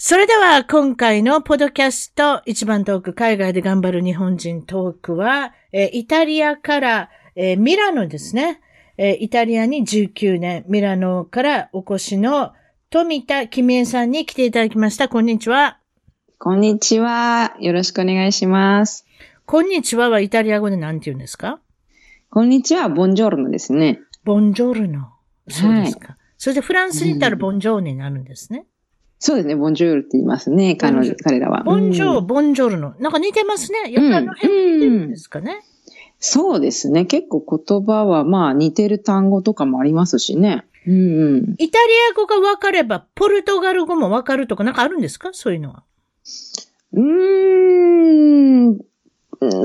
それでは今回のポドキャスト一番トーク海外で頑張る日本人トークは、えイタリアから、えミラノですね、えイタリアに19年、ミラノからお越しの富田君江さんに来ていただきました。こんにちは。こんにちは。よろしくお願いします。こんにちははイタリア語で何て言うんですか？こんにちは、ボンジョルノですね。ボンジョルノ。そうですか。はい、それでフランスに行ったらボンジョーネになるんですね。そうですね、ボンジョールって言いますね、彼女、彼らは。ボンジョー、ボンジョルノ。なんか似てますね。やっぱりの辺ですかね、うんうん。そうですね。結構言葉はまあ似てる単語とかもありますしね。うんうん、イタリア語が分かれば、ポルトガル語も分かるとかなんかあるんですか？そういうのは。うーん、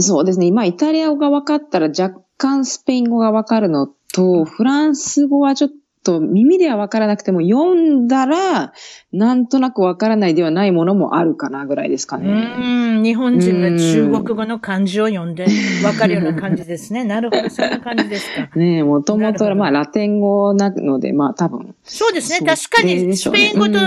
そうですね。今、イタリア語が分かったら若干スペイン語が分かるのと、フランス語はちょっと耳では分からなくても読んだらなんとなく分からないではないものもあるかなぐらいですかね。うん、日本人が中国語の漢字を読んで分かるような感じですね。なるほど、そんな感じですか。ねもともと、まあ、ラテン語なので、まあ、多分。そうですね、確かに、スペイン語と、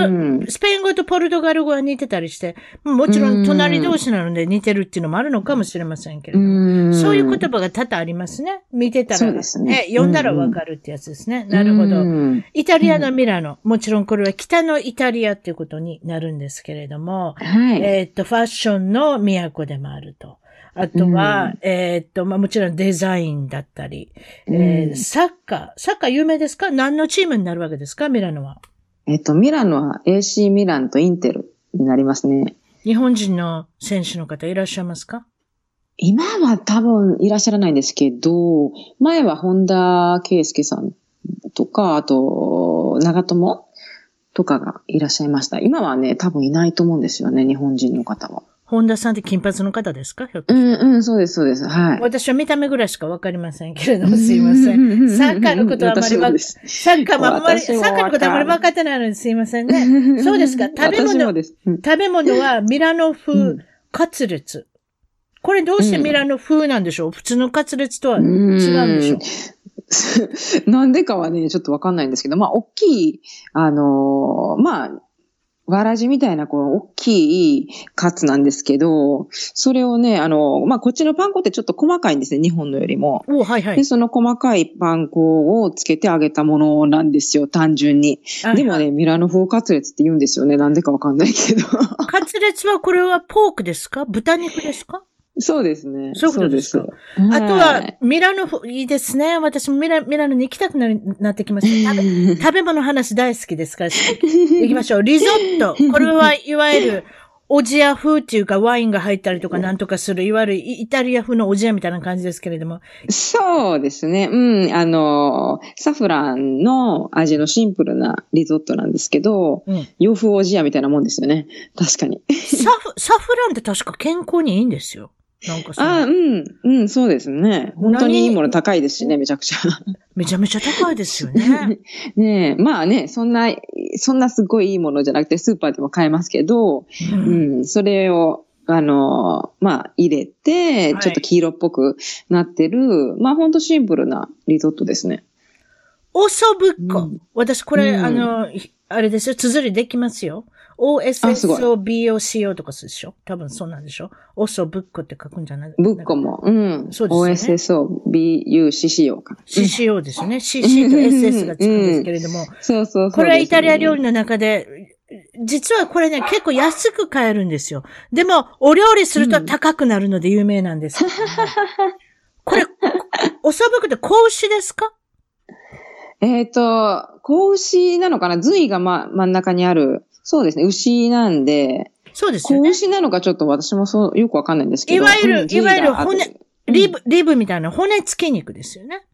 スペイン語とポルトガル語は似てたりして、もちろん隣同士なので似てるっていうのもあるのかもしれませんけれども、そういう言葉が多々ありますね。見てたら、ね、読んだら分かるってやつですね。なるほど。イタリアのミラノ、もちろんこれは北のイタリアっていうことになるんですけれども、はい、えっ、と、ファッションの都でもあると。あとは、うん、えっと、まあ、もちろんデザインだったり、うん、えー、サッカー、サッカー有名ですか？何のチームになるわけですか？ミラノは。えっ、と、ミラノは AC ミランとインテルになりますね。日本人の選手の方いらっしゃいますか？今は多分いらっしゃらないんですけど、前は本田圭介さんとか、あと、長友とかがいらっしゃいました。今はね、多分いないと思うんですよね、日本人の方は。本田さんって金髪の方ですか？うんうん、そうです、そうです。はい。私は見た目ぐらいしかわかりませんけれども、すいません。サッカーのことはあまりわ、サッカーもあまり、サッカーのことはあまり分かってないのですいませんね。そうですか？食べ物、食べ物はミラノ風カツレツ。これどうしてミラノ風なんでしょう、普通のカツレツとは違うんでしょう？なんでかはね、ちょっとわかんないんですけど、まあ、大きい、あのー、まあ、わらじみたいな、この大きいカツなんですけど、それをね、あの、まあ、こっちのパン粉ってちょっと細かいんですね、日本のよりも。おはいはい。で、その細かいパン粉をつけてあげたものなんですよ、単純に。でもね、ミラノ風カツレツって言うんですよね、なんでかわかんないけど。カツレツはこれはポークですか？豚肉ですか？そうですね。そういうことですか？あとは、ミラノ、いいですね。私もミラミラノに行きたくななってきました。食べ食べ物話大好きですから。行きましょう。リゾット。これはいわゆる、おじや風っていうかワインが入ったりとかなんとかする、いわゆるイタリア風のおじやみたいな感じですけれども。そうですね。うん。あの、サフランの味のシンプルなリゾットなんですけど、うん、洋風おじやみたいなもんですよね。確かに。サフ、サフランって確か健康にいいんですよ。なんかあうん、うん、そうですね。本当にいいもの高いですしね、めちゃくちゃ。めちゃめちゃ高いですよね。ねえ、まあね、そんな、そんなすごいいいものじゃなくて、スーパーでも買えますけど、うん、うん、それを、あの、まあ、入れて、ちょっと黄色っぽくなってる、はい、まあ、ほんとシンプルなリゾットですね。おそぶっこ。うん、私、これ、あの、あれですよ、綴りできますよ。OSSOBOCO とかするでしょ？多分そうなんでしょ？オソブッコって書くんじゃない？ブッコも。うん。そうですね。OSSOBUCCO か。CCO ですよね。CC と SS がつくんですけれども。そうそうこれはイタリア料理の中で、実はこれね、結構安く買えるんですよ。でも、お料理すると高くなるので有名なんです。これ、こおそぶくって子牛ですか？えっ、と、子牛なのかな？髄が、ま、真ん中にある、そうですね、牛なんで、そうですよね。子牛なのかちょっと私もそう、よくわかんないんですけど。いわゆるいわゆる骨リブ、リブみたいな骨付き肉ですよね。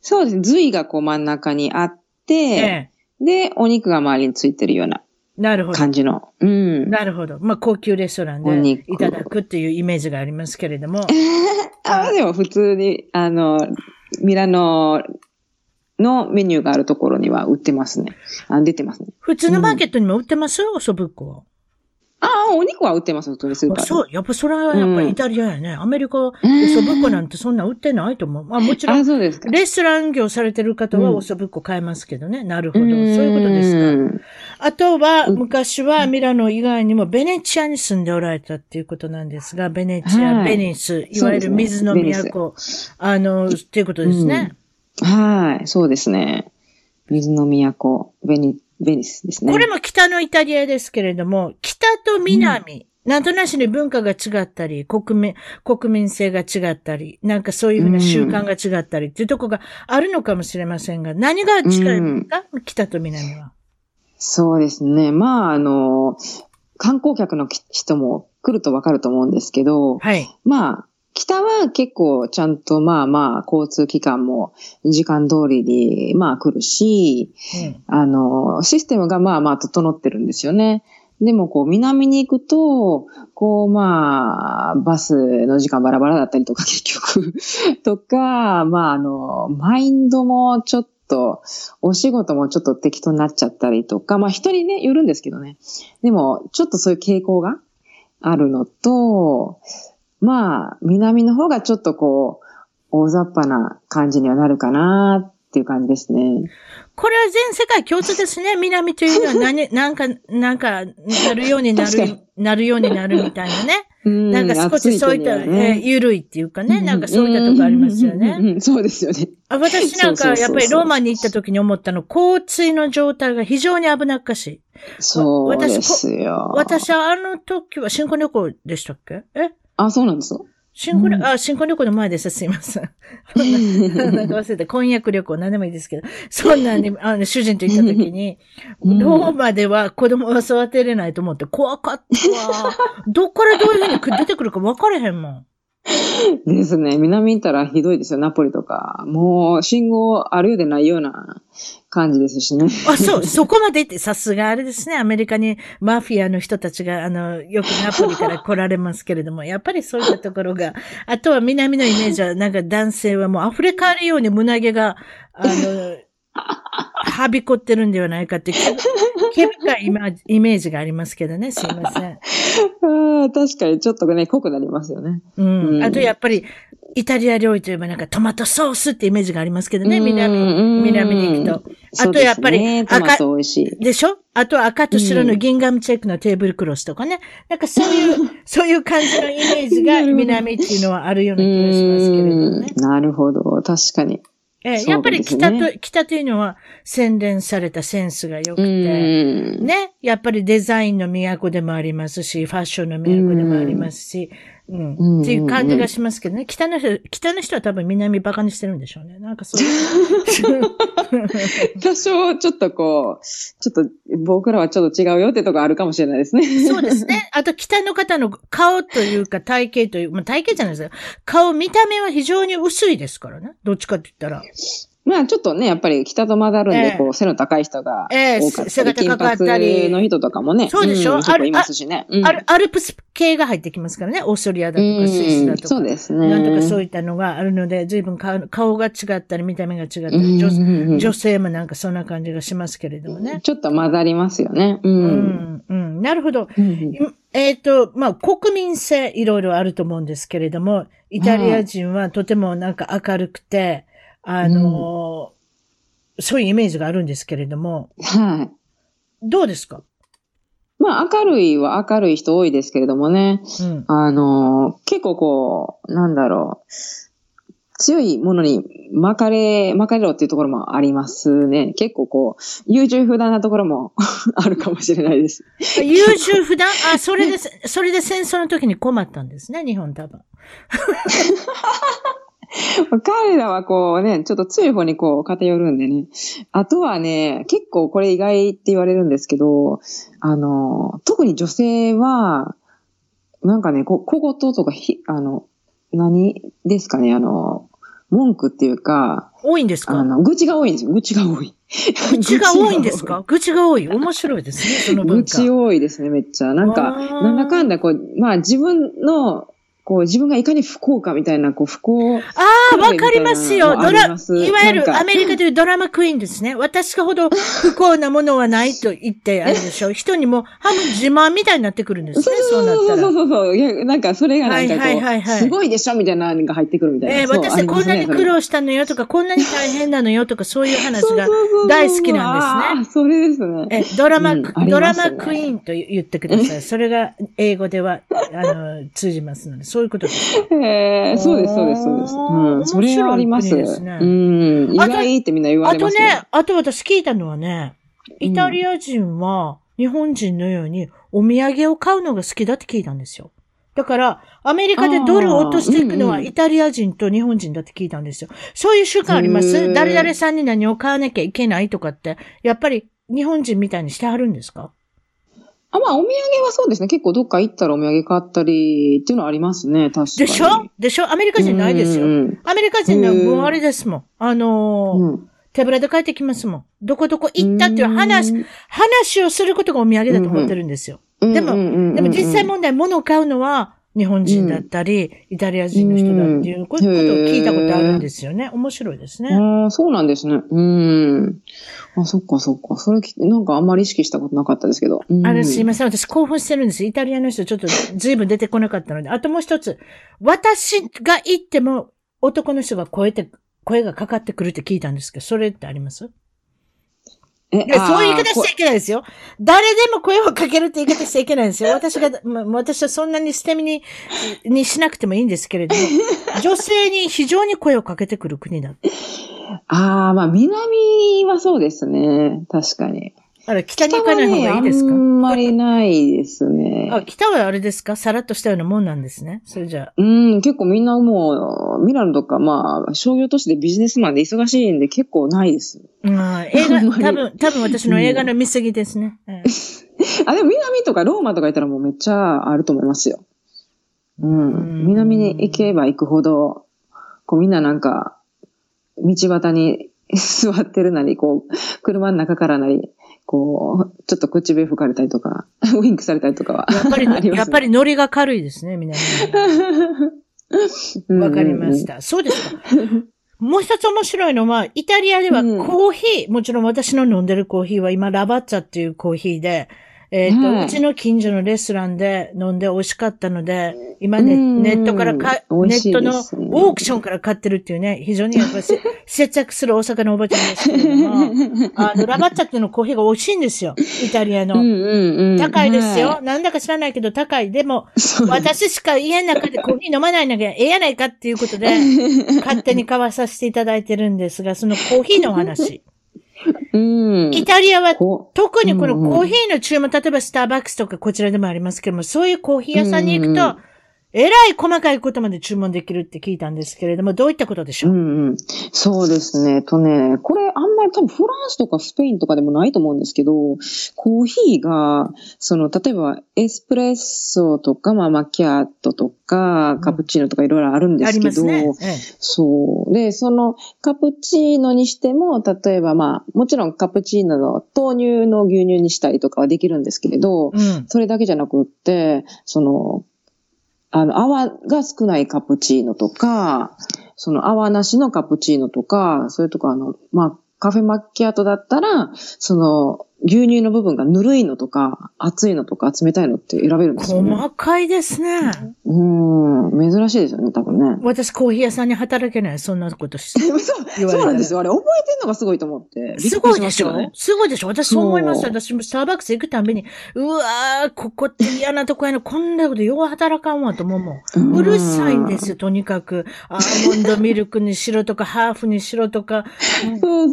そうですね、髄がこう真ん中にあって、ええ。で、お肉が周りについてるようななるほど。感じの。うん。なるほど。まあ、高級レストランでお肉いただくっていうイメージがありますけれども。あ、でも普通に、あの、ミラノのメニューがあるところには売ってますね。あ出てますね。普通のマーケットにも売ってますおそぶっこは。ああ、お肉は売ってます、普通にスーパーで。そう、やっぱそれはやっぱりイタリアやね。アメリカ、おそぶっこなんてそんな売ってないと思う。まあもちろあ、ん、そうですか。レストラン業されてる方はうんおそぶっこ買えますけどね。なるほど。そういうことですか。か。あとは、うん昔はミラノ以外にもベネチアに住んでおられたっていうことなんですが、ベネチア、はいベニス、いわゆる水のそうですね都、あの、っていうことですね。はい、そうですね。水の都、ベニ、ベニスですね。これも北のイタリアですけれども、北と南、なんとなしに文化が違ったり、国民、国民性が違ったり、なんかそういうふうな習慣が違ったりっていうところがあるのかもしれませんが、何が違いますか、北と南は。そうですね。まあ、あの、観光客の人も来るとわかると思うんですけど、はい。まあ、北は結構ちゃんとまあまあ交通機関も時間通りにまあ来るし、うんあの、システムがまあまあ整ってるんですよね。でもこう南に行くと、こうまあ、バスの時間バラバラだったりとか結局 とか、まああの、マインドもちょっと、お仕事もちょっと適当になっちゃったりとか、まあ人にね、よるんですけどね。でも、ちょっとそういう傾向があるのと、まあ、南の方がちょっとこう、大雑把な感じにはなるかなっていう感じですね。これは全世界共通ですね。南というのは何、なんか、なんか、なるようになるなるようになるみたいなね。うんなんか少しそういった、ねえーゆるいっていうかね、なんかそういったとこありますよね。そうですよね。あ私なんか、やっぱりローマに行った時に思ったの、交通の状態が非常に危なっかしい。そうですよ。私はあの時は新婚旅行でしたっけ？え？あ、そうなんですよ。新婚旅、うんあ、新婚旅行の前でした。すいません。なんか忘れて、婚約旅行、何でもいいですけど、そんなに、あの、主人と行った時に、うんローマでは子供は育てれないと思って怖かったわ。どっからどういうふうに出てくるか分かれへんもん。ですね。南行ったらひどいですよ、ナポリとか。もう、信号あるようでないような感じですしね。あ、そう、そこまでって、さすがあれですね。アメリカにマフィアの人たちが、あの、よくナポリから来られますけれども、やっぱりそういったところが、あとは南のイメージは、なんか男性はもう溢れ返るように胸毛が、あの、はびこってるんではないかって、毛深いイメージがありますけどね。すいません。ああ確かにちょっとね、濃くなりますよね。うん。うんあとやっぱり、イタリア料理といえばなんかトマトソースってイメージがありますけどね、うん南、南に行くと。あとやっぱりね、トマト美味しい。でしょ？あと赤と白のギンガムチェックのテーブルクロスとかね。なんかそういう、そういう感じのイメージが南っていうのはあるような気がしますけれどもね。うんなるほど。確かに。ええやっぱり北ねと、北というのは洗練されたセンスが良くうて、ん。ね。やっぱりデザインの都でもありますし、ファッションの都でもありますし、うん。っていう感じがしますけどね。北の人、北の人は多分南バカにしてるん。でしょうね。なん。かそういう。多少ちょっとこう、ちょっと僕らはちょっと違うよってとこあるかもしれないですね。そうですね。あと、北の方の顔というか体型という、まあ、体型じゃないですよ。顔、見た目は非常に薄いですからね。どっちかって言ったら。まあちょっとね、やっぱり北と混ざるんで、ええこう、背の高い人がええ多かったり、背が高かったり金髪の人とかもね。そうでしょ？ん結構いますしね。うんアルプス系が入ってきますからね。オーストリアだとかスイスだとか。そうですね。なんとかそういったのがあるので、随分顔顔が違ったり、見た目が違ったり、うん女性もなんかそんな感じがしますけれどもね。ちょっと混ざりますよね。う。うんん、うん。なるほど。うんえっ、と、まあ、国民性いろいろあると思うんですけれども、イタリア人はとてもなんか明るくて、あのーそういうイメージがあるんですけれども、はい。どうですか？まあ明るいは明るい人多いですけれどもね。うん。あの、結構こう、なんだろう。強いものに巻かれ、巻かれろっていうところもありますね。結構こう、優柔不断なところも あるかもしれないです。優柔不断？あ、それで、それで戦争の時に困ったんですね、日本多分。彼らはこうね、ちょっと強い方にこう偏るんでね。あとはね、結構これ意外って言われるんですけど、あの、特に女性は、なんかね、こ小言とかひ、あの、何ですかね、あの、文句っていうか、多いんですか？あの、愚痴が多いんですよ。愚痴が多い。愚痴が多いんですか？愚痴が多い。面白いですね、その文愚化。痴多いですね、めっちゃ。なんか、なんだかんだ、こう、まあ自分の、こう、自分がいかに不幸かみたいな、こう、不幸。ああ、わかりますよ。ドラ、いわゆるアメリカでいうドラマクイーンですね。私ほど不幸なものはないと言ってあるでしょ。人にも半分自慢みたいになってくるんですね。そうなったらそう。そうそう。いや、なんか、それがなんかこう、はいはいはいはいすごいでしょみたいなのが入ってくるみたいな。えーそう私こんなに苦。労したのよとか、こんなに大変なのよとか、そういう話がそうそうそうそう大好きなんですね。あーそれですね。え、ドラマ、うんありドラマクイーンと言ってください。それが英語では、あの、通じますので、そういうことです。へーそうです、そうです、そうです。うん、それはあります。すねうん、意あと外ってみんな言わあとれますよ。ね、あと私聞いたのはね、イタリア人は日本人のようにお土産を買うのが好きだって聞いたんですよ。だから、アメリカでドルを落としていくのはイタリア人と日本人だって聞いたんですよ。そういう習慣ありまへすー誰々さんに何を買わなきゃいけないとかって、やっぱり日本人みたいにしてはるんですか？あ、まあ、お土産はそうですね。結構どっか行ったらお土産買ったりっていうのはありますね。確かに。でしょ？でしょ？アメリカ人ないですよ。うんアメリカ人はもうあれですもん。あのーうんうん手ぶらで帰ってきますもん。どこどこ行ったっていう話、うん話をすることがお土産だと思ってるんですよ。でもでも実際問題、物を買うのは日本人だったり、イタリア人の人だっていうことを聞いたことあるんですよね。面白いですね。ああ、そうなんですね。うん。あ、そっかそっか。それき、なんかあんまり意識したことなかったですけど。うんあれすいません。私興奮してるんです。イタリアの人ちょっと随分出てこなかったので。あともう一つ。私が行っても男の人が声声がかかってくるって聞いたんですけど、それってあります？えいや、そういう言い方しちゃいけないですよ。誰でも声をかけるって言い方しちゃいけないんですよ。私が、ま私はそんなに捨て身に、にしなくてもいいんですけれども、女性に非常に声をかけてくる国だ。ああ、まあ、南はそうですね。確かに。あら、北に行かない方がいいですか？ね、あんまりないですね。あ、北はあれですか？さらっとしたようなもんなんですね？それじゃあ。うん、結構みんなもう、ミラノとか、まあ、商業都市でビジネスマンで忙しいんで結構ないです。うん、映画、多分、多分私の映画の見過ぎですね。ええあ、でも南とかローマとか行ったらもうめっちゃあると思いますよ。ううんん。南に行けば行くほど、こうみんななんか、道端に座ってるなり、こう、車の中からなり、こう、ちょっと口笛吹かれたりとか、ウインクされたりとかは。やっぱり、ねやっぱりノリが軽いですね、みんな。わかりまし。た。そうですか。もう一つ面白いのは、イタリアではうんコーヒー、もちろん私の飲んでるコーヒーは今ラバッツァっていうコーヒーで、えっ、と、はいうちの近所のレストランで飲んで美味しかったので、今ネうんネットからか、ネットのオークションから買ってるっていうね、非常にやっぱりせ節約する大阪のおばちゃんですけれども、あの、ラバッツァっていうのコーヒーが美味しいんですよ。イタリアの。うんうんうん。高いですよ。はなんだか知らないけど高い。でも、私しか家の中でコーヒー飲まないのがええやないかっていうことで、勝手に買わさせていただいてるんですが、そのコーヒーのお話。うん。イタリアはこ特にこのコーヒーの注文、例えばスターバックスとかこちらでもありますけども、そういうコーヒー屋さんに行くとうんうんうん、えらい細かいことまで注文できるって聞いたんですけれども、どういったことでしょう、うんうん。そうですね。とね、これあんまり多分フランスとかスペインとかでもないと思うんですけど、コーヒーが、その、例えばエスプレッソとか、まあマキアートとか、カプチーノとかいろいろあるんですけど、ますね。ええそう。で、そのカプチーノにしても、例えばまあ、もちろんカプチーノの豆乳の牛乳にしたりとかはできるんですけれど、うん。それだけじゃなくって、その、あの、泡が少ないカプチーノとか、その泡なしのカプチーノとか、それとかあの、まあ、カフェマッキアートだったら、その、牛乳の部分がぬるいのとか、熱いのとか、冷たいのって選べるんですよね。細かいですね。うん、珍しいですよね、多分ね。私コーヒー屋さんに働けない。そんなことしそう、そうなんですよ。あれ、覚えてんのがすごいと思って。すごいでしょ？すごいでしょ？私そう思います。そう私もスターバックス行くたびに、うわー、ここって嫌なとこやな、こんなことよう働かんわと思うもん。うるさいんですよ、とにかく。アーモンドミルクにしろとか、ハーフにしろとか、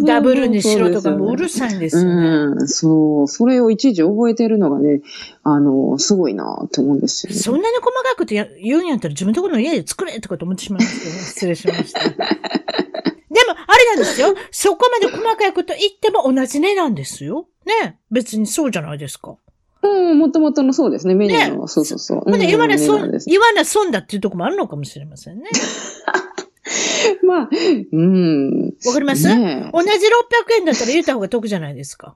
ダブルにしろとか、もううるさいんですよね。うん、そう、それをいちいち覚えてるのがね、あの、すごいなって思うんですよね。そんなに細かくてや言うんやったら自分のところの家で作れとかと思ってしまいますけど、ね、失礼しました。でも、あれなんですよ。そこまで細かいこと言っても同じ値段ですよ。ね。別にそうじゃないですか。うん、もともとのそうですね、メニューの、そうそうそう。ほんで、言わな損、言わな損だっていうところもあるのかもしれませんね。まあ、うん。わかります？ねえ同じ600円だったら言った方が得じゃないですか。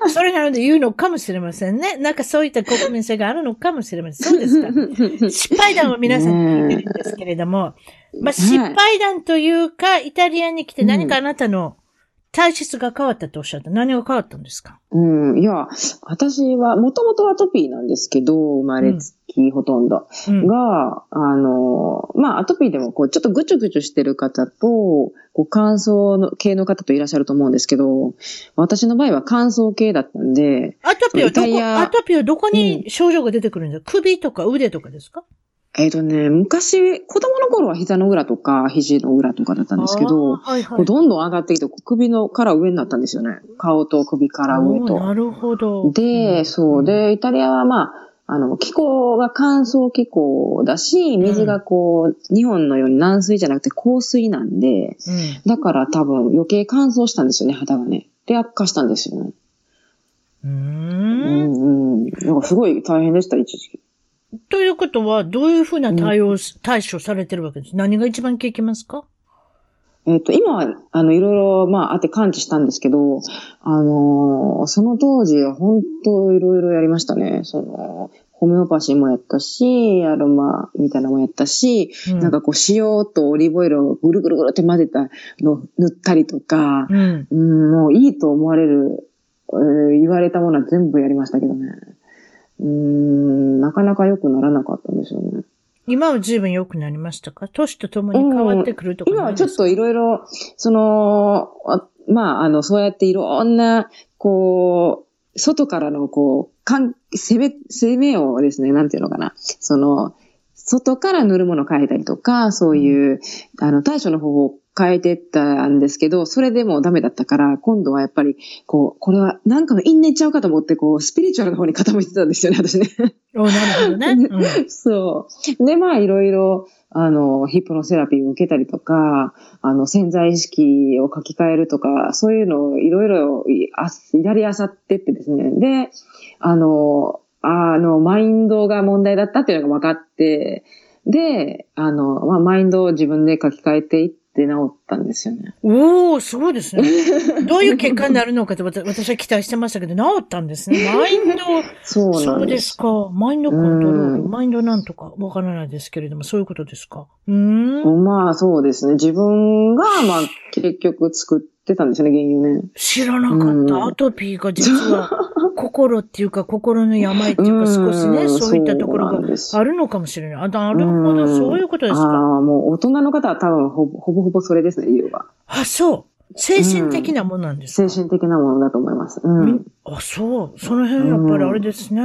そ それなので言うのかもしれませんね。なんかそういった国民性があるのかもしれません。そうですか。失敗談を皆さんに聞いてるんですけれども、まあ、失敗談というか、イタリアに来て何かあなたの体質が変わったとおっしゃった。何が変わったんですか？うん、いや、私は、もともとアトピーなんですけど、生まれつきほとんど。うん。が、あの、まあ、アトピーでも、こう、ちょっとぐちゅぐちゅしてる方と、こう、乾燥の系の方といらっしゃると思うんですけど、私の場合は乾燥系だったんで、アトピーはどこ、イタリアアトピーはどこに症状が出てくるんですか、首とか腕とかですか？えっ、とね、昔、子供の頃は膝の裏とか、肘の裏とかだったんですけど、はいはい。どんどん上がってきて、首のから上になったんですよね。顔と首から上と。なるほど。で、そう。で、イタリアはまあ、あの、気候が乾燥気候だし、水がこう、日本のように軟水じゃなくて硬水なんで、うん。だから多分余計乾燥したんですよね、肌がね。で、悪化したんですよね。うー。うんんうん。なんかすごい大変でした、一時期。ということは、どういうふうな対応す、対処されてるわけです何が一番効きますか？えっ、と、今は、あの、いろいろ、まあ、あって感知したんですけど、あのーその当時は本当いろいろやりましたね。その、ホメオパシーもやったし、アロマみたいなのもやったし、うんなんかこう、塩とオリーブオイルをぐるぐるぐるって混ぜたのを塗ったりとか、うん。うん、もういいと思われる、えー言われたものは全部やりましたけどね。うん、なかなか良くならなかったんですよね。今は随分良くなりましたか？年とともに変わってくるとか今ないですか？はちょっといろいろ、その、あまあ、あの、そうやっていろんな、こう、外からの、こう、かん、攻め、攻めをですね、なんていうのかな。その、外から塗るものを変えたりとか、そういう、あの、対処の方法を変えてったんですけど、それでもダメだったから、今度はやっぱり、こう、これはなんかの因縁ちゃうかと思って、こう、スピリチュアルの方に傾いてたんですよね、私ね。おなるほどね。うんそう。で、まあ、いろいろ、あの、ヒプノセラピーを受けたりとか、あの、潜在意識を書き換えるとか、そういうのをいろいろいあやりあさってってですね。で、あの、あの、マインドが問題だったっていうのが分かって、で、あの、まあ、マインドを自分で書き換えていって治ったんですよね。おー、すごいですね。どういう結果になるのかって私私は期待してましたけど、治ったんですね。マインド、そうそうんですす。か。マインドコントロール、うんマインドなんとかわからないですけれども、そういうことですか？うーん。まあ、そうですね。自分が、まあ、結局作ってたんですよね、原因をね。知らなかった。うんアトピーが実は 心っていうか心の病っていうか少しね、うんそういったところがあるのかもしれない。あ、なるほど、うんそういうことですか？ああ、もう大人の方は多分ほぼほぼそれですね、理由は。あ、そう。精神的なものなんですか？精神的なものだと思います。うみん。あ、そう。その辺やっぱりあれですね。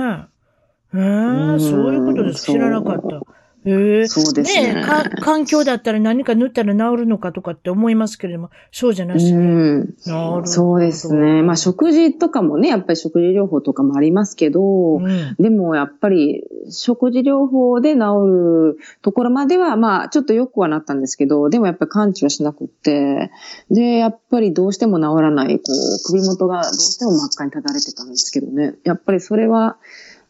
へえ、うんそういうことです。知らなかった。へえ。そうですねえか、環境だったら何か塗ったら治るのかとかって思いますけれども、そうじゃなしに。うん。なる。そうですね。まあ食事とかもね、やっぱり食事療法とかもありますけど、うん。でもやっぱり食事療法で治るところまでは、まあちょっと良くはなったんですけど、でもやっぱり完治はしなくって、で、やっぱりどうしても治らない、こう、首元がどうしても真っ赤に立たれてたんですけどね。やっぱりそれは、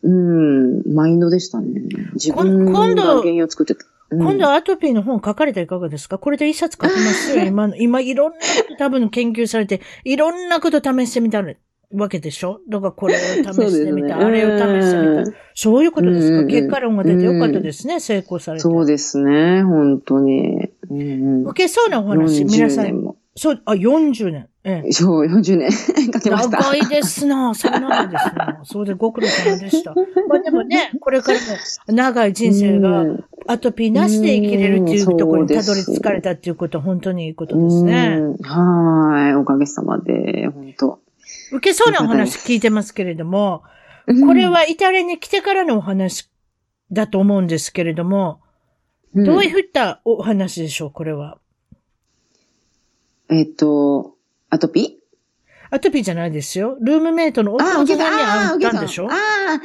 うん、マインドでしたね。自分今度が原因を作ってた。うん今度はアトピーの本書かれたらいかがですか？これで一冊書きますよ。今の、今いろんなこと多分研究されて、いろんなこと試してみたわけでしょ？だからこれを試してみた、あれを試してみた。そういうことですか、うん結果論が出てよかったですね、成功されて。そうですね、本当に。うんうん受けそうなお話、皆さ40年ん。も。そう、あ、40年。ええ。そう、40年 かけました。長いですなそれ長いですな そうでご苦労様でした。まあでもね、これからも長い人生がうんアトピーなしで生きれるっていううんところにたどり着かれたっていうことは本当にいいことですね。うんはい、おかげさまで、本当。受けそうなお話聞いてますけれども、これはイタリアに来てからのお話だと思うんですけれども、うん、どういったお話でしょう、これは？えっと、アトピアトピーじゃないですよ。ルームメイトの弟あ、さんに会。ったんでしょ？ああ、ああ、は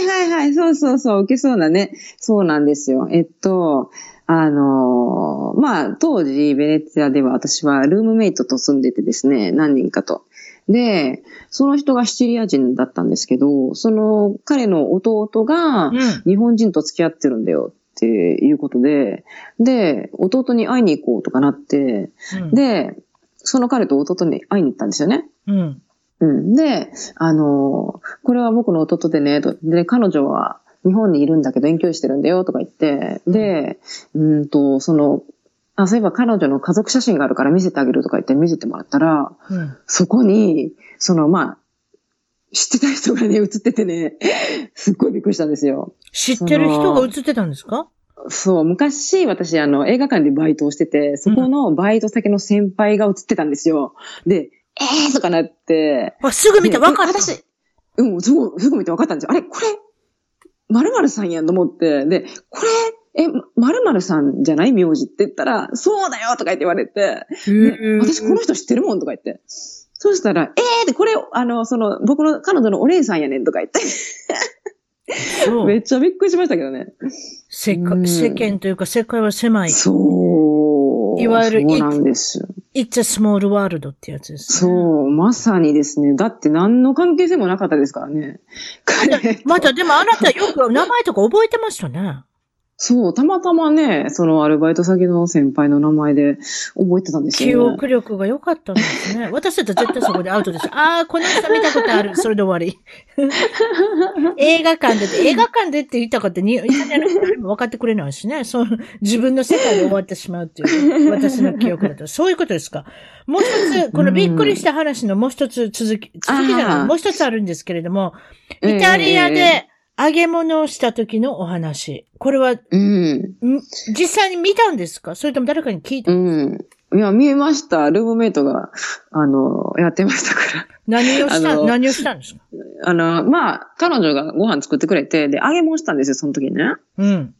いはいはい。そうそうそう、受けそうだね。そうなんですよ。えっと、あのーまあ、当時、ベネツィアでは私はルームメイトと住んでてですね、何人かと。で、その人がシチリア人だったんですけど、その彼の弟がうん。日本人と付き合ってるんだよっていうことで、で、弟に会いに行こうとかなって、うん、で、その彼と弟に会いに行ったんですよね。うん。うん。で、あのーこれは僕の弟でね、と。で、彼女は日本にいるんだけど遠距離してるんだよ、とか言って。で、うんと、その、あ、そういえば彼女の家族写真があるから見せてあげるとか言って見せてもらったら、うん。そこに、その、まあ、知ってた人がね、写っててね、すっごいびっくりしたんですよ。知ってる人が映ってたんですか？そう、昔私あの映画館でバイトをしてて、そこのバイト先の先輩が写ってたんですよ。で、えーとかなって、あ、すぐ見て分かった。で私、うん、すごい、すぐ見て分かったんですよ。あれ、これ、〇〇さんやんと思って、で、これ、え、〇〇さんじゃない？名字って言ったら、そうだよとか言って言われて、私この人知ってるもんとか言って。そうしたら、えーで、これ、あの、その、僕の彼女のお姉さんやねんとか言って、めっちゃびっくりしましたけどね。世世間というか世界は狭い。そう。いわゆるそうなんです。It's a small world ってやつです、ね。そう、まさにですね。だって何の関係性もなかったですからね。彼とまた、でもあなたよく名前とか覚えてましたね。そう、たまたまね、そのアルバイト先の先輩の名前で覚えてたんです記よね。憶力が良かったんですね。私だったら絶対そこでアウトです。ああ、この人見たことある。それで終わり。映画館でって、映画館でって言ったかってに、イタリアのも分かってくれないしね。そう、自分の世界で終わってしまうっていう、私の記憶だと。そういうことですか。もう一つ、このびっくりした話のもう一つ続き、続きじゃない、もう一つあるんですけれども、ええイタリアで揚げ物をした時のお話。これは、んうん。実際に見たんですか？それとも誰かに聞いた、うん。いや、見えました。ルームメイトが、あの、やってましたから。何をした、何をしたんですか？あの、まあ、彼女がご飯作ってくれて、で、揚げ物したんですよ、その時にね。うん。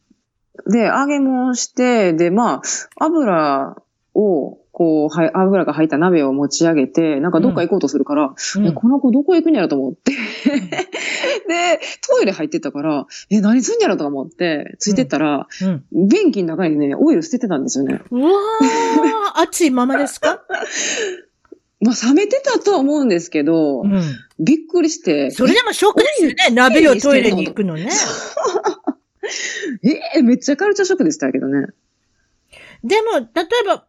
で、揚げ物して、で、まあ、油を、こう、はい、油が入った鍋を持ち上げて、なんかどっか行こうとするから、うんえこの子どこ行くんやろと思って。で、トイレ入ってったから、え、何すんやろとか思って、ついてったら、うん。便器の中にね、オイル捨ててたんですよね。うわー、熱いままですか？まあ、冷めてたとは思うんですけど、うん。びっくりして、それでもショックですよね。鍋をトイレに行くのね。えーめっちゃカルチャーショックでしたけどね。でも、例えば、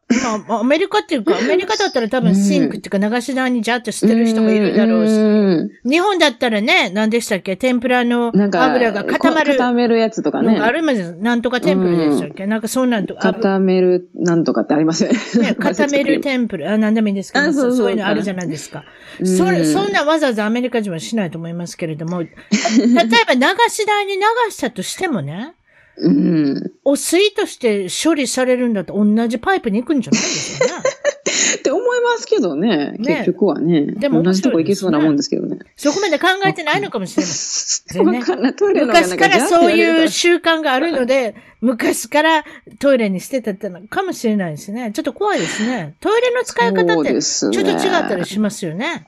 まあ、アメリカっていうか、アメリカだったら多分シンクっていうか流し台にジャーって捨てる人がいるだろうし。うん。日本だったらね、何でしたっけ？天ぷらの油が固まる。こ固めるやつとかね。あるまで、なんとか天ぷらでしたっけ、なんかそんなんとか、あ固めるなんとかってありますよね。ね、固める天ぷら、あ、なんでもいいんですけど、あそうそう。いうのあるじゃないですか。うん。それ、そんなわざわざアメリカ人はしないと思いますけれども、例えば流し台に流したとしてもね、うん。汚水として処理されるんだと同じパイプに行くんじゃないですよね。って思いますけどね。ね結局はね。でも同じとこ行けそうなもんですけどね。そこまで考えてないのかもしれない。わかんない。トイレの中昔からそういうし習慣があるので、昔からトイレに捨てたってのかもしれないですね。ちょっと怖いですね。トイレの使い方ってちょっと違ったりしますよね。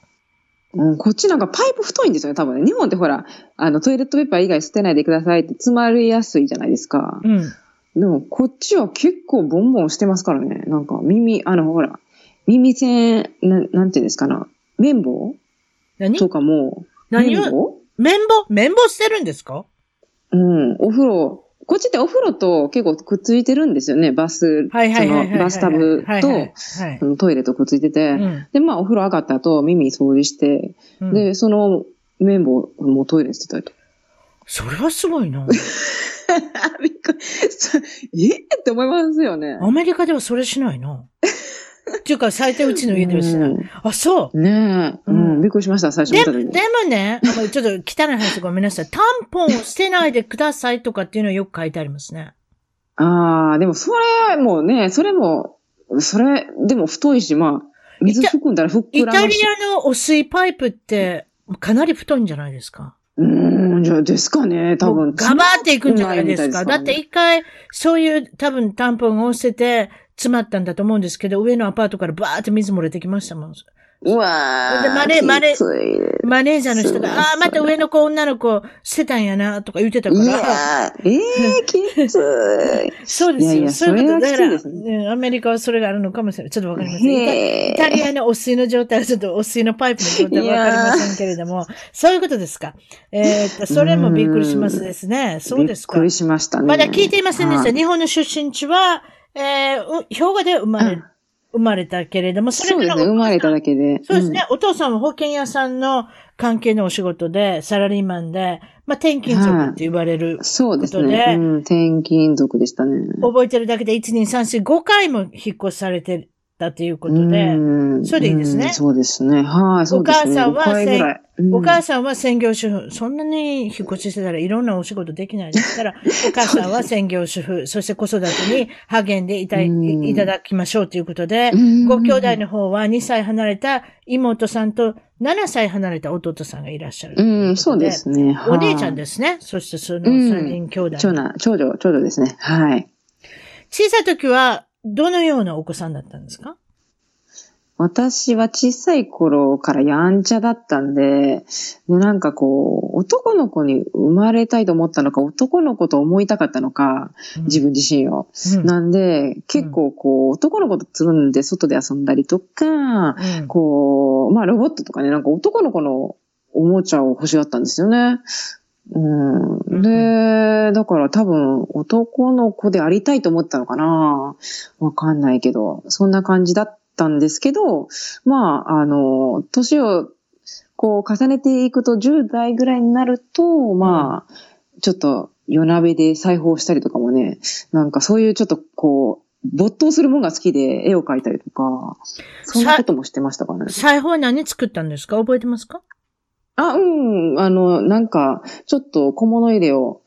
うん、こっちなんかパイプ太いんですよね、多分ね。日本ってほら、あの、トイレットペーパー以外捨てないでくださいって詰まりやすいじゃないですか。うん。でも、こっちは結構ボンボンしてますからね。なんか、耳、あの、ほら、耳栓、ななんていうんですかな。綿棒何？とかも、何を？綿棒？綿棒？綿棒捨てるんですか？うん、お風呂、こっちってお風呂と結構くっついてるんですよね。バス。そのバスタブと、トイレとくっついてて、うんで、まあ、お風呂上がった後、耳掃除して、うんで、その綿棒もトイレに捨てたりと。それはすごいな。え？って思いますよね。アメリカではそれしないな。っていうか、最低うちの家ではしない。うんあ、そう。ねえ、ううんん、びっくりしました、最初見ででた時に。もね、ちょっと汚い話ごめんなさい。タンポンを捨てないでくださいとかっていうのはよく書いてありますね。ああ、でもそれもね、それも、それ、でも太いし、まあ、水含んだら膨イタリらむし。アの汚水パイプってかなり太いんじゃないですか？うーん、じゃあですかね、多分。ガバーっていくんじゃないですか？だって詰まないみたい一回、そういう多分タンポンが落ちてて、詰まったんだと思うんですけど、上のアパートからバーって水漏れてきましたもん。うわー。でマネマネマネージャーの人が、ああー、また上の子女の子捨てたんやな、とか言ってたかいら。やー、ええきつい。そうですよ。いやいやそういうこと。だから、ねねアメリカはそれがあるのかもしれない。ちょっとわかりません。イタリアのお水の状態はちょっとお水のパイプの状態はわかりませんけれども、そういうことですか。えーっと、それもびっくりしますですね。そうですかびっく。りしましたね。まだ聞いていませんでした。はい日本の出身地は、えー、う兵庫で生まれ、うん生まれたけれども、それそうですね、生まれただけで。そうですね。お父さんは保険屋さんの関係のお仕事で、サラリーマンで、まあ、転勤族って言われるうん。そうですね。うん、転勤族でしたね。覚えてるだけで、1、2、3、4、5回も引っ越しされてたということで、うんそれでいいですねうんそうですね。はい、そうですね。お母さんは5回ぐらいうんお母さんは専業主婦。そんなに引っ越ししてたらいろんなお仕事できないですから、お母さんは専業主婦、そして子育てに励んでいたいただきましょうということでう、んご兄弟の方は2歳離れた妹さんと7歳離れた弟さんがいらっしゃる。うん、そうですね。お姉ちゃんす。ですね。そしてそのうん3人兄弟。長男、長女、長女ですね。はい。小さい時は、どのようなお子さんだったんですか？私は小さい頃からやんちゃだったんで、でなんかこう、男の子に生まれたいと思ったのか、男の子と思いたかったのか、自分自身を。うん。なんで、結構こう、男の子とつるんで外で遊んだりとか、うん。こう、まあロボットとかね、なんか男の子のおもちゃを欲しがったんですよね。うん、で、だから多分男の子でありたいと思ったのかな。わかんないけど、そんな感じだったんですけど、まあ、あの、年をこう重ねていくと10代ぐらいになると、まあ、ちょっと夜鍋で裁縫したりとかもね、なんかそういうちょっとこう、没頭するものが好きで絵を描いたりとか、そんなこともしてましたからね。裁縫は何作ったんですか？覚えてますか？あ、うん、あの、なんか、ちょっと小物入れを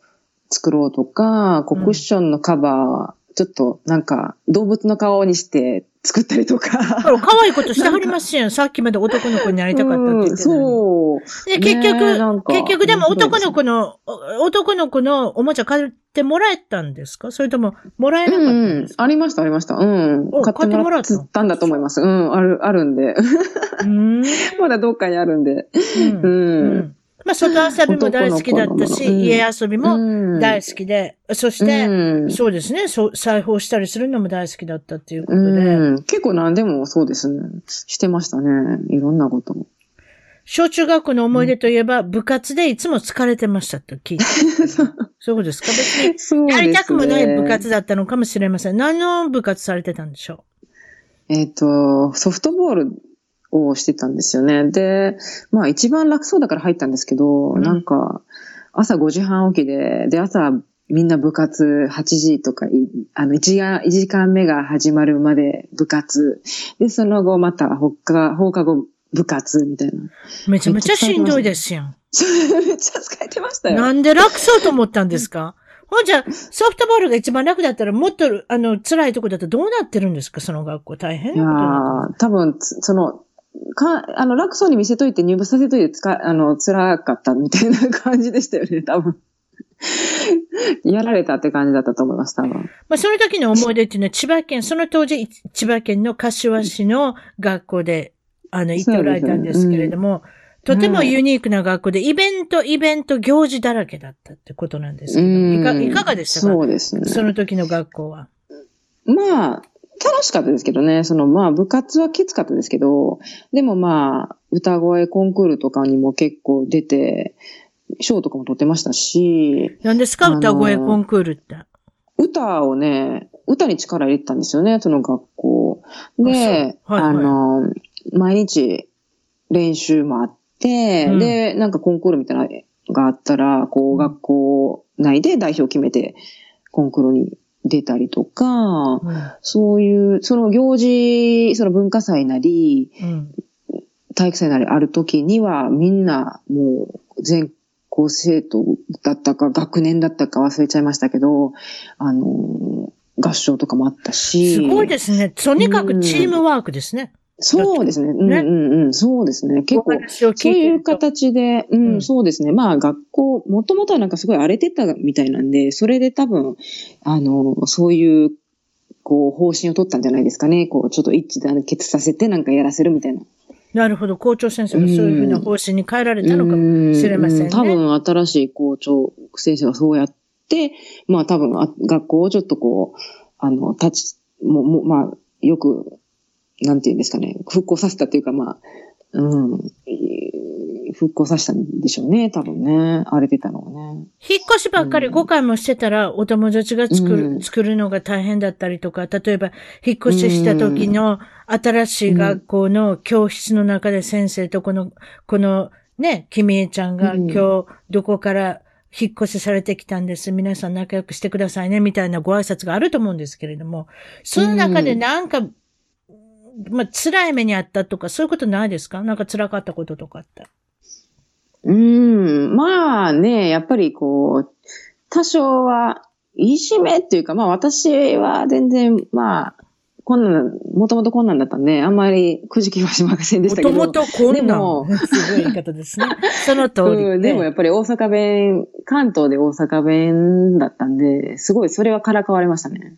作ろうとか、こううん。クッションのカバー、ちょっとなんか動物の顔にして作ったりとか。可愛いことしてはりますやん。さっきまで男の子になりたかったって言ってうん。そう。で、結局、結局でも男の子の、お男の子のおもちゃ買ってもらえたんですか？それとも、もらえうなかったんんうんです。かありました、ありました。うんお。買ってもらったんだと思います。うん、ある、あるんで。ん。まだどっかにあるんで。うんう。。うんんまあ、外遊びも大好きだったし、家遊びもうん大好きで、そして、うんそうですね、そう裁縫したりするのも大好きだったっていうことで、うん。結構何でもそうですね。してましたね。いろんなことも。小中学校の思い出といえば、部活でいつも疲れてましたと聞いて。そういうことですか？別に。やりたくもない部活だったのかもしれません。何の部活されてたんでしょえっ、と、ソフトボールをしてたんですよね。で、まあ一番楽そうだから入ったんですけど、うんなんか、朝5時半起きで、で、朝みんな部活8時とか、いあの1時間、1時間目が始まるまで部活。で、その後また放課放課後部活みたいな。うめちゃめちゃしんどいですやん。めっちゃ疲れてましたよ。なんで楽そうと思ったんですか？ほんじゃ、ソフトボールが一番楽だったら、もっと、あの、辛いとこだとどうなってるんですか？その学校。大変？いや多分、つその、か、あの、楽そうに見せといて入部させといてつか、あの、辛かったみたいな感じでしたよね、多分。やられたって感じだったと思います、多分。まあ、その時の思い出っていうのは、千葉県、その当時、千葉県の柏市の学校で、あの、行っておられたんですけれども、とてもユニークな学校で、イベント、イベント、行事だらけだったってことなんですけど、いかいかがでしたか？そうですね。その時の学校は。まあ、楽しかったですけどね。その、まあ、部活はきつかったですけど、でもまあ、歌声コンクールとかにも結構出て、賞とかも取ってましたし、何ですかあのー歌声コンクールって？歌をね、歌に力入れてたんですよね、その学校。で、あはいはいあの、毎日練習もあって、うんで、なんかコンクールみたいなのがあったら、こう、学校内で代表決めて、コンクールに出たりとか、うんそういう、その行事、その文化祭なり、うん体育祭なりある時には、みんなもう全校生徒だったか、学年だったか忘れちゃいましたけど、あの、合唱とかもあったし。すごいですね。とにかくチームワークですね。そうですね。うんねうんうん。そうですね。結お構、そういう形で、うん、うんそうですね。まあ学校、もともとはなんかすごい荒れてたみたいなんで、それで多分、あの、そういう、こう、方針を取ったんじゃないですかね。こう、ちょっと一致団結させてなんかやらせるみたいな。なるほど。校長先生がそういうふうな方針に変えられたのかもしれませんね。うん多分新しい校長先生がそうやって、まあ多分あ学校をちょっとこう、あの、立ち、もう、もうまあ、よく、なんていうんですかね、復興させたっていうかまあ、うん、復興させたんでしょうね、多分ね。荒れてたのをね。引っ越しばっかりうん5回もしてたら、お友達が作る、うん作るのが大変だったりとか、例えば、引っ越しした時の新しい学校の教室の中で先生とこの、この、ね、君江ちゃんがうん今日どこから引っ越しされてきたんです。皆さん仲良くしてくださいね、みたいなご挨拶があると思うんですけれども、その中でなんか、まあ、辛い目にあったとか、そういうことないですか？なんか辛かったこととかって。うん、まあね、やっぱりこう、多少は、いじめっていうか、まあ私は全然、まあ、こんなん、もともとこんなんだったんで、あんまりくじきはしませんでしたけど。もともとこんなでもん。すごい言い方ですね。その通り、うん、でもやっぱり大阪弁、関東で大阪弁だったんで、すごいそれはからかわれましたね。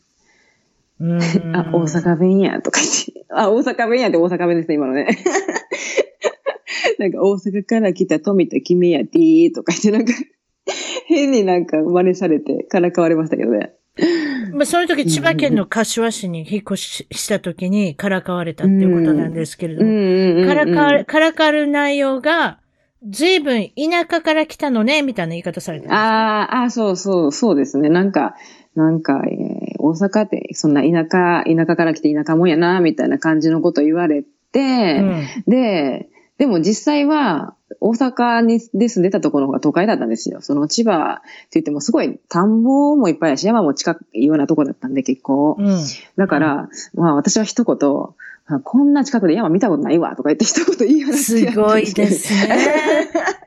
うん あ、大阪弁や、とか言って。あ、大阪弁やって大阪弁ですね、今のね。なんか大阪から来た富田君やてーとか言って、なんか、変になんか真似されてからかわれましたけどね。まあ、その時、千葉県の柏市に引っ越しした時にからかわれたっていうことなんですけれどうんも、からかわれ、からかわる内容が、随分田舎から来たのね、みたいな言い方されてます。あーあー、そうそう、そうですね。なんか、なんか、えー大阪って、そんな田舎、田舎から来て田舎もんやな、みたいな感じのこと言われて、うんで、でも実際は、大阪にで住んでたところが都会だったんですよ。その千葉って言ってもすごい田んぼもいっぱいやし、山も近いようなとこだったんで結構。うん。だから、まあ私は一言、あこんな近くで山見たことないわとか言って一言言い放すごいですね。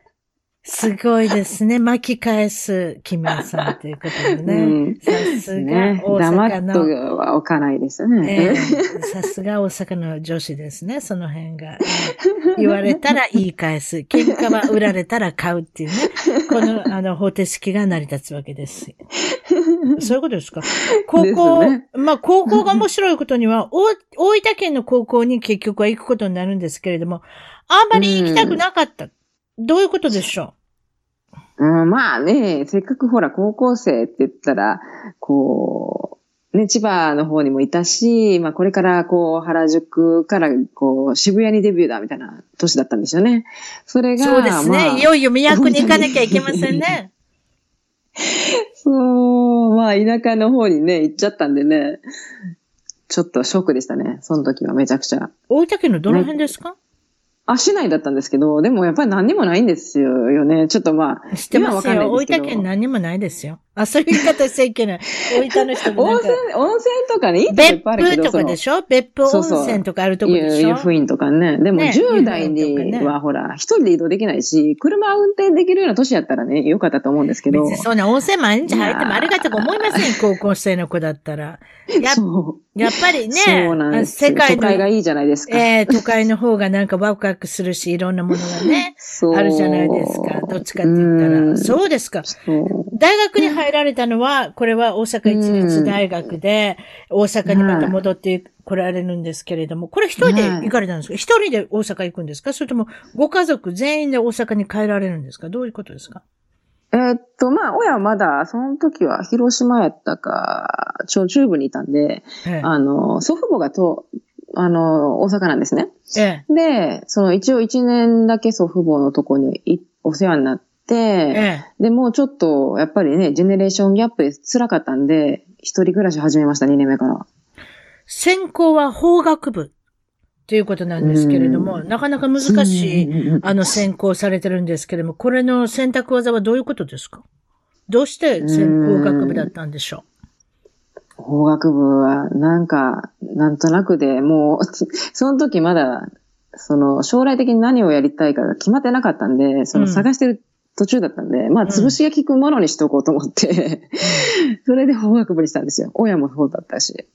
すごいですね。巻き返す、木村さんということでうね。ん。さすがね、大黙阪っとの。はおかないですえね。えさすが大阪の女子ですね、その辺が。ええ言われたら言い返す。喧嘩は売られたら買うっていうね。この、あの、方程式が成り立つわけです。そういうことですか？高校、ねまあ、高校が面白いことには、大大分県の高校に結局は行くことになるんですけれども、あんまり行きたくなかった。どういうことでしょう？ん、まあね、せっかくほら高校生って言ったら、こう、ね、千葉の方にもいたし、まあこれからこう原宿からこう渋谷にデビューだみたいな年だったんですよね。それうが、そうですね。まあいよいよ都に行かなきゃいけませんね。そう、まあ田舎の方にね、行っちゃったんでね、ちょっとショックでしたね。その時はめちゃくちゃ。大分県のどの辺ですか？あ、市内だったんですけど、でもやっぱり何にもないんですよよね。ちょっとまあ、知ってますよ。大分県何にもないですよ。あ、そういう言い方しちゃいけない。大分の人も温泉、温泉とかね、いいとこいっ別ぱいあるけど、府とかでしょ？別府温泉とかあるとこでしょ？湯布院とかね。でもね10代にはほら、一人で移動できないし、車運転できるような年やったらね、よかったと思うんですけど。そんな温泉毎日入ってもありがたく思いません。高校生の子だったら。やそう。やっぱりね、そうなんですよ。世界の、都会がいいじゃないですか。えー都会の方がなんかワクワクするし、いろんなものがね、あるじゃないですか。どっちかって言ったら。うんそうですか。大学に入られたのは、これは大阪一律大学で、大阪にまた戻って来られるんですけれども、これ一人で行かれたんですか？一人で大阪行くんですか？それとも、ご家族全員で大阪に帰られるんですか？どういうことですか？えーっと、まあ、親はまだ、その時は広島やったか、小中部にいたんで、ええ。あの、祖父母がと、あの、大阪なんですね。ええ。で、その一応一年だけ祖父母のとこにいお世話になって、ええ。で、もうちょっと、やっぱりね、ジェネレーションギャップで辛かったんで、一人暮らし始めました、2年目から。専攻は法学部ということなんですけれども、なかなか難しい、い。あの、専攻されてるんですけれども、これの選択技はどういうことですか？どうして専攻学部だったんでしょ法学部は、なんか、なんとなくでもう、その時まだ、その、将来的に何をやりたいかが決まってなかったんで、そのうん。探してる途中だったんで、まあ、潰しが効くものにしとこうと思って、それで法学部にしたんですよ。親もそうだったし。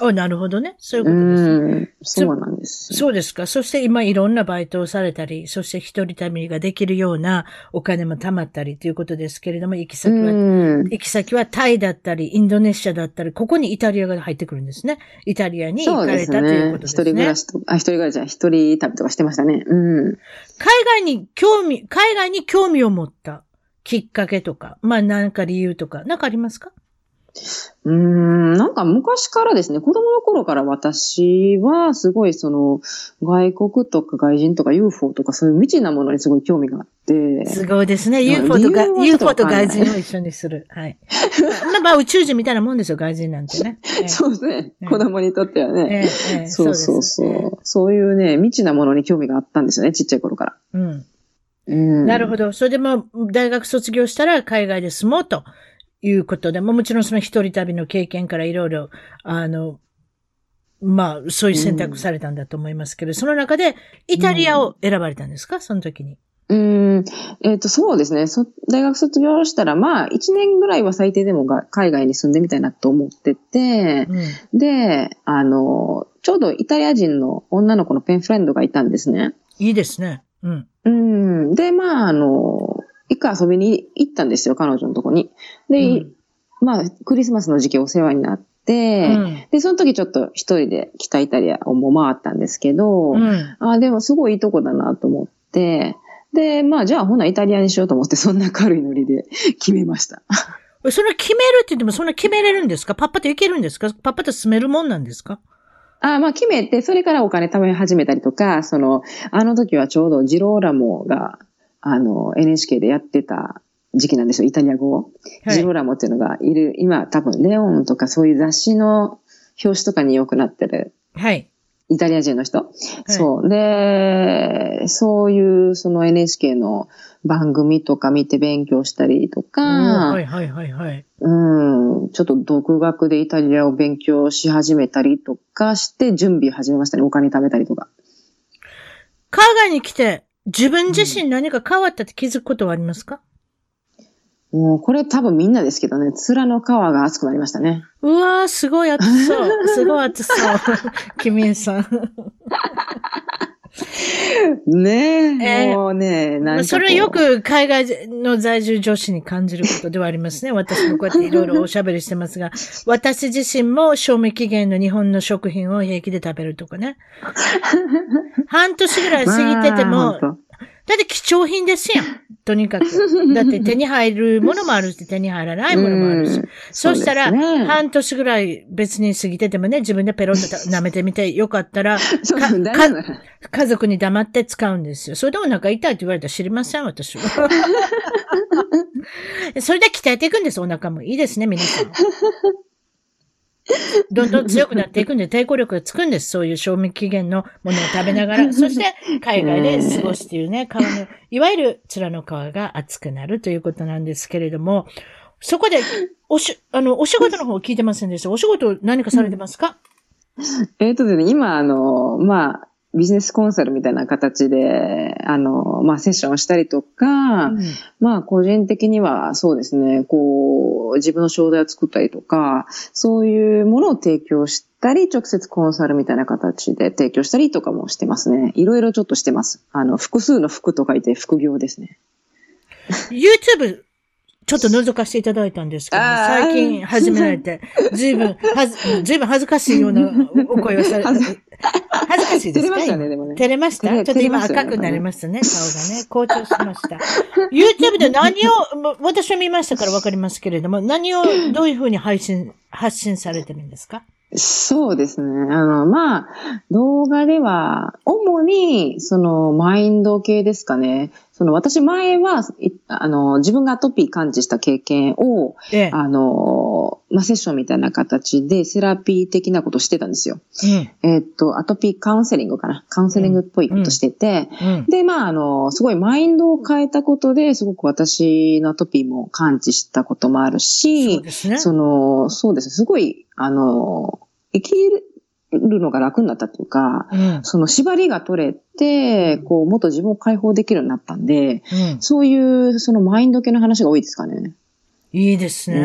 あ、なるほどね。そういうこうとですね。ん、そうなんですよ。そうですか。そして今いろんなバイトをされたり、そして一人旅ができるようなお金も貯まったりということですけれども、行き先は、うん行き先はタイだったり、インドネシアだったり、ここにイタリアが入ってくるんですね。イタリアに行かれたというこ。とね一ですね。人暮らしと、あ、一人暮らしじゃ一人旅とかしてましたね。うん。海外に興味、海外に興味を持ったきっかけとか、まあ何か理由とか、なんかありますか？うーん、なんか昔からですね、子供の頃から私はすごいその外国とか外人とか UFO とかそういう未知なものにすごい興味があって、すごいですね。まあ UFO とが、理由はちょっと UFO と外人を一緒にする。はい。まあまあ宇宙人みたいなもんですよ、外人なんてね。え えそうですねうん、子供にとってはね。ええええそうそうそう。そういうね、未知なものに興味があったんですよね、ちっちゃい頃から。うん。うん。ど。なるほど。それでも、大学卒業したら海外で住もうということで、ももちろんその一人旅の経験からいろいろ、あの、まあ、そういう選択されたんだと思いますけど、その中でイタリアを選ばれたんですか？その時に。うん。えっ、と、そうですね。そ大学卒業したら、まあ、1年ぐらいは最低でもが海外に住んでみたいなと思ってて、うん。で、あの、ちょうどイタリア人の女の子のペンフレンドがいたんですね。いいですね。うん。うん。で、まあ、あの、一回遊びに行ったんですよ、彼女のとこに。で、うんまあ、クリスマスの時期お世話になって、うんで、その時ちょっと一人で北イタリアをもう回ったんですけど、うん。あでもすごいいいとこだなと思って、で、まあ、じゃあほなイタリアにしようと思って、そんな軽いノリで 決めました。それ決めるって言っても、そんな決めれるんですか？パッパといけるんですか？パッパと進めるもんなんですか？あまあ、決めて、それからお金貯め始めたりとか、その、あの時はちょうどジローラモが、あの、NHK でやってた時期なんですよ、イタリア語を。はいジローラモっていうのがいる、今多分レオンとかそういう雑誌の表紙とかによくなってるはい。イタリア人の人、そう。で、そういうその NHK の番組とか見て勉強したりとうんか、はいはいはいはい。うん、ちょっと独学でイタリアを勉強し始めたりとかして準備始めましたね。お金貯めたりとか。海外に来て、自分自身何か変わったって気づくことはありますか、もうこれ多分みんなですけどね、面の皮が厚くなりましたね。うわー、すごい暑そう。すごい暑そう。キミエさん。ねえ、えーもうね、なんかそれはよく海外の在住女子に感じることではありますね。私もこうやっていろいろおしゃべりしてますが、私自身も賞味期限の日本の食品を平気で食べるとかね。半年ぐらい過ぎてても、だって貴重品ですやん。とにかく。だって手に入るものもあるし、手に入らないものもあるしうん。そしたら、半年ぐらい別に過ぎててもね、自分でペロッと舐めてみてよかったら、家族に黙って使うんですよ。それでお腹痛いって言われたら知りません、私は。それで鍛えていくんです、お腹も。いいですね、皆さん。どんどん強くなっていくんで、抵抗力がつくんです。そういう賞味期限のものを食べながら。そして、海外で過ごすっていうね、皮の、いわゆる面の皮が厚くなるということなんですけれども、そこで、おし、あの、お仕事の方聞いてませんでした。お仕事何かされてますか、えっとですね、今、あの、まあ、ビジネスコンサルみたいな形で、あの、まあ、セッションをしたりとか、うんまあ、個人的にはそうですね、こう、自分の商材を作ったりとか、そういうものを提供したり、直接コンサルみたいな形で提供したりとかもしてますね。いろいろちょっとしてます。あの、複数の服と書いて副業ですね。YouTube、ちょっと覗かせていただいたんですけど、最近始められて、ずいぶん、はず、ずいぶん恥ずかしいようなお声をされて、恥恥ずかしいですか？照れましたね、でもね。照れました？ちょっと今赤くなりましたね、顔がね。紅潮しました。YouTube で何を、私は見ましたからわかりますけれども、何をどういうふうに配信、発信されてるんですか？そうですね。あの、まあ、動画では、主に、その、マインド系ですかね。その、私前は、いあの、自分がアトピー感知した経験を、ええ。あの、まあ、セッションみたいな形で、セラピー的なことしてたんですよ。うん。えっと、アトピーカウンセリングかな。カウンセリングっぽいことしてて、うん。で、まあ、あの、すごいマインドを変えたことで、すごく私のアトピーも感知したこともあるそしう、ですね。その、そうですね。すごい、あの、生きる、るのが楽になったっていうか、うん。その縛りが取れて、こう、もっと自分を解放できるようになったんで、うん。そういう、そのマインド系の話が多いですかね。いいですね。う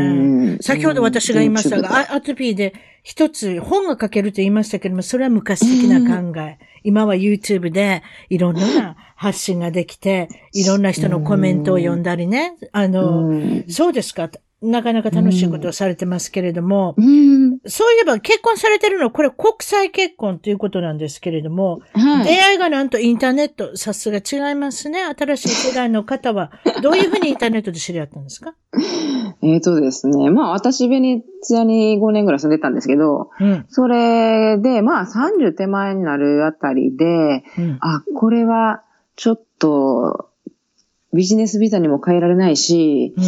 ん先ほど私が言いましたうんが、あアトピーで一つ本が書けると言いましたけども、それは昔的な考え。今は YouTube でいろんな発信ができて、いろんな人のコメントを読んだりね。あの、うんそうですか？なかなか楽しいことをされてますけれども、うん。そういえば結婚されてるのはこれ国際結婚ということなんですけれども、はい。出会いがなんとインターネット、さすが違いますね。新しい世代の方は、どういうふうにインターネットで知り合ったんですか？えっ、とですね。まあ私、ベネツィアに5年ぐらい住んでたんですけど、うん。それで、まあ30手前になるあたりで、うん。あ、これはちょっとビジネスビザにも変えられないし、うん。い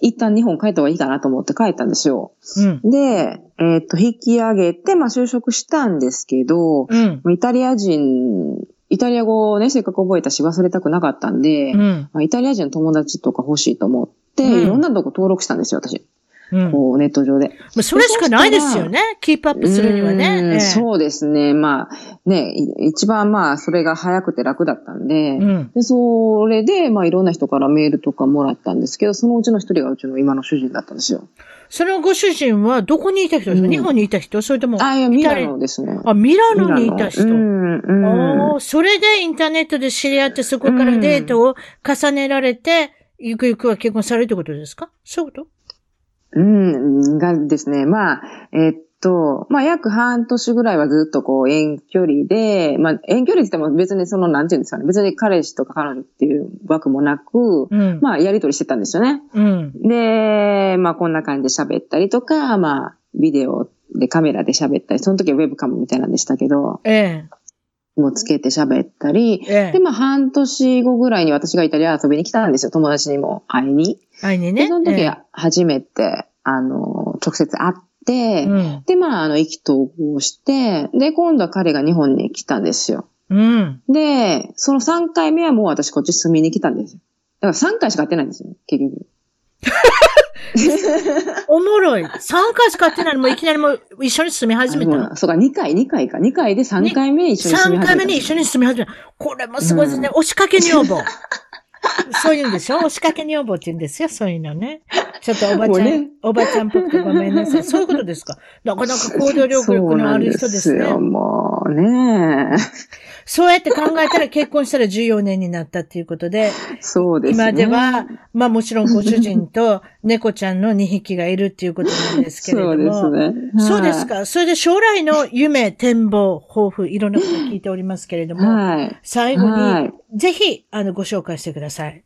一旦日本帰った方がいいかなと思って帰ったんですよ。うん。で、えっ、と、引き上げて、まあ就職したんですけど、うん。イタリア人、イタリア語をね、せっかく覚えたし忘れたくなかったんで、うん。まあ、イタリア人の友達とか欲しいと思って、うんいろんなとこ登録したんですよ、私。うん。こう、ネット上で。まあそれしかないですよね。キープアップするにはね。んええそうですね。まあ、ね、い一番まあ、それが早くて楽だったんで、うん。で、それで、まあ、いろんな人からメールとかもらったんですけど、そのうちの一人がうちの今の主人だったんですよ。そのご主人はどこにいた人ですか、うん日本にいた人？それとも、あ、いや、ミラノですね。あ、ミラノにいた人？うん、それでインターネットで知り合って、そこからデートを重ねられて、ゆくゆくは結婚されるってことですか？そういうこと？うん、がですね、まあ、えっと、まあ、約半年ぐらいはずっとこう遠距離で、まあ、遠距離って言っても別にその、なんていうんですかね、別に彼氏とか彼女っていう枠もなく、うん。まあ、やりとりしてたんですよね。うん。で、まあ、こんな感じで喋ったりとか、まあ、ビデオでカメラで喋ったり、その時はウェブカムみたいなんでしたけど、ええ。もうつけて喋ったり、ええで、。まあ、半年後ぐらいに私がイタリア遊びに来たんですよ、友達にも会いに。で、愛にね。その時初めて、あの、直接会って、えうん。で、まあ、あの、意気投合して、で、今度は彼が日本に来たんですよ。うん。で、その3回目はもう私こっち住みに来たんですよ。だから3回しか会ってないんですよ、結局。おもろい。3回しか会ってないのもいきなりもう一緒に住み始めた。そうか、2回、2回か。2回で3回目一緒に住み3始めた。回目に一緒に住み始めた。これもすごいですね。押しかけ女房。そういうんでしょ？押しかけ女房って言うんですよ、そういうのね。ちょっとおばちゃん、ねおばちゃんっぽくてごめんなさい。そういうことですか？なかなか行動力力のある人ですね。そうなんですよ、もうね。そうやって考えたら結婚したら14年になったっていうことで、そうですね。今では、まあもちろんご主人と 猫ちゃんの2匹がいるっていうことなんですけれども。そうですね。そうですか。それで将来の夢、展望、抱負、いろんなこと聞いておりますけれども、はい。最後にはい、ぜひ、あの、ご紹介してください。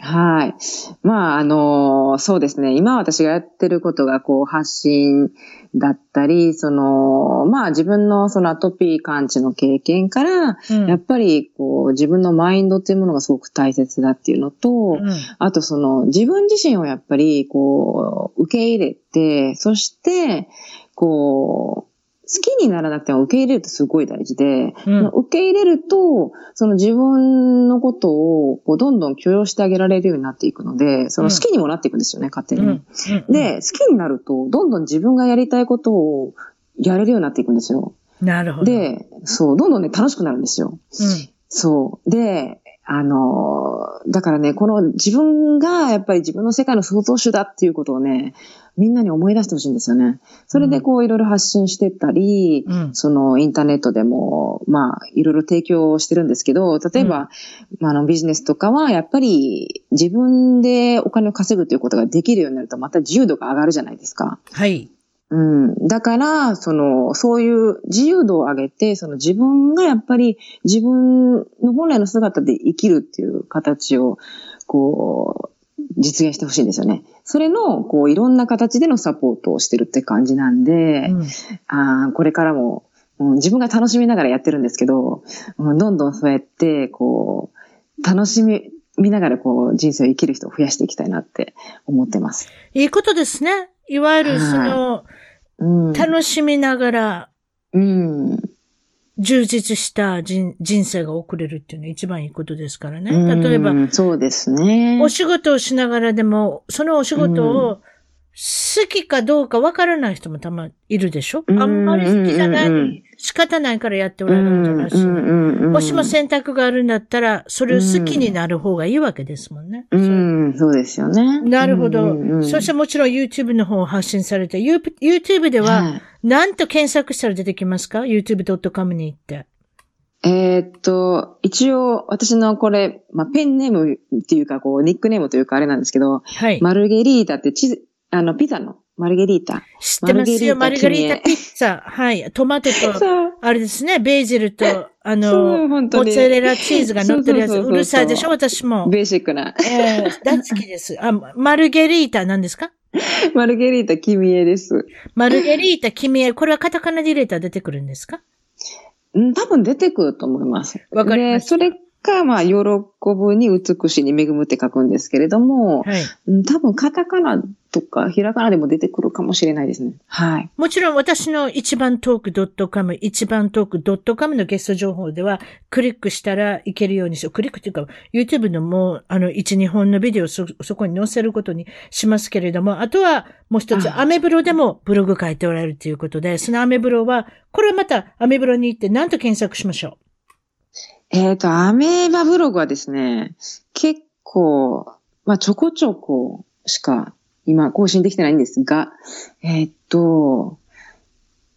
はい。まあ、あの、そうですね。今私がやってることが、こう、発信だったり、その、まあ、自分のそのアトピー感知の経験から、うんやっぱり、こう、自分のマインドっていうものがすごく大切だっていうのと、うんあとその、自分自身をやっぱり、こう、受け入れて、そして、こう、好きにならなくても受け入れるってすごい大事で、うん受け入れると、その自分のことをこうどんどん許容してあげられるようになっていくので、その好きにもなっていくんですよね、勝手に。うんうんで、好きになると、どんどん自分がやりたいことをやれるようになっていくんですよ。なるほど。で、そう、どんどんね、楽しくなるんですよ。うんそう。で、あのー、だからね、この自分がやっぱり自分の世界の創造主だっていうことをね、みんなに思い出してほしいんですよね。それでこういろいろ発信してったり、うんそのインターネットでも、まあ、いろいろ提供してるんですけど、例えば、まあ、あのビジネスとかは、やっぱり自分でお金を稼ぐということができるようになると、また自由度が上がるじゃないですか。はい。うん。だから、その、そういう自由度を上げて、その自分がやっぱり自分の本来の姿で生きるっていう形を、こう、実現してほしいんですよね。それの、こう、いろんな形でのサポートをしてるって感じなんで、うんあこれからも、うん自分が楽しみながらやってるんですけど、うんどんどんそうやって、こう、楽しみ、見ながらこう人生を生きる人を増やしていきたいなって思ってます。いいことですね。いわゆるその、うん。楽しみながらうん。充実した人人生が送れるっていうのは一番いいことですからね。うん例えば、そうですね。お仕事をしながらでも、そのお仕事を好きかどうかわからない人もたまいるでしょ？あんまり好きじゃない仕方ないからやっておられるんじゃないし。もしも選択があるんだったら、それを好きになる方がいいわけですもんね。うん、そうですよね。なるほど。そしてもちろん YouTube の方を発信されて、YouTube では、何と検索したら出てきますか ?youtube.com に行って。えー、っと、一応、私のこれ、まあ、ペンネームっていうか、こう、ニックネームというかあれなんですけど、はい。マルゲリータって地あの、ピザのマルゲリータ。知ってますよ、マルゲリータピッツァ。はい。トマトと、あれですね、ベージルと、あの、モッツァレラチーズが乗ってるやつ。うるさいでしょ、私も。ベーシックな。えー、大好きです。あ、マルゲリータ何ですか？マルゲリータキミエです。マルゲリータキミエ、これはカタカナで入れたら出てくるんですか？うん、多分出てくると思います。わかります。それか、まあ、喜ぶに美しいに恵むって書くんですけれども、はい、多分カタカナとかひらがなでも出てくるかもしれないですね。はい。もちろん私の一番トーク .com、一番トーク .com のゲスト情報では、クリックしたらいけるようにしよう。クリックっていうか、YouTube のもう、あの、一、二本のビデオをそ、そこに載せることにしますけれども、あとは、もう一つ、アメブロでもブログ書いておられるということで、そのアメブロは、これはまたアメブロに行って何と検索しましょう？えっ、ー、と、アメーバブログはですね、結構、まあ、ちょこちょこしか今更新できてないんですが、えっ、ー、と、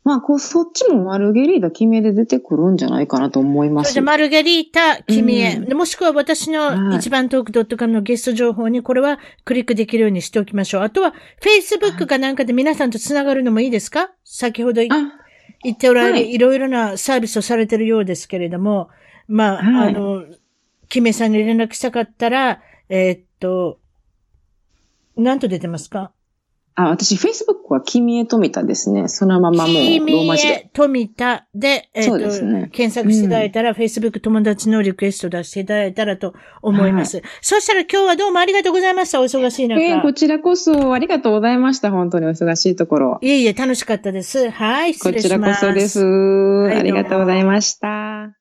まあ、こう、そっちもマルゲリータ決めで出てくるんじゃないかなと思います。マルゲリータ決め、うん、もしくは私の一番トーク .com のゲスト情報にこれはクリックできるようにしておきましょう。あとは、Facebook かなんかで皆さんと繋がるのもいいですか？先ほど言っておられる、はい、いろいろなサービスをされてるようですけれども、まあ、はい、あの、キメさんに連絡したかったら、えー、っと、なんと出てますか？あ、私、Facebook は君へ富田ですね。そのままもうローマ字で。富田で、えっ、ー、と、ね、検索していただいたら、うん、Facebook 友達のリクエスト出していただいたらと思います。はい、そしたら今日はどうもありがとうございました。お忙しい中。えー、こちらこそありがとうございました。本当にお忙しいところ。いえいえ、楽しかったです。はい、失礼します。こちらこそです。はい、ありがとうございました。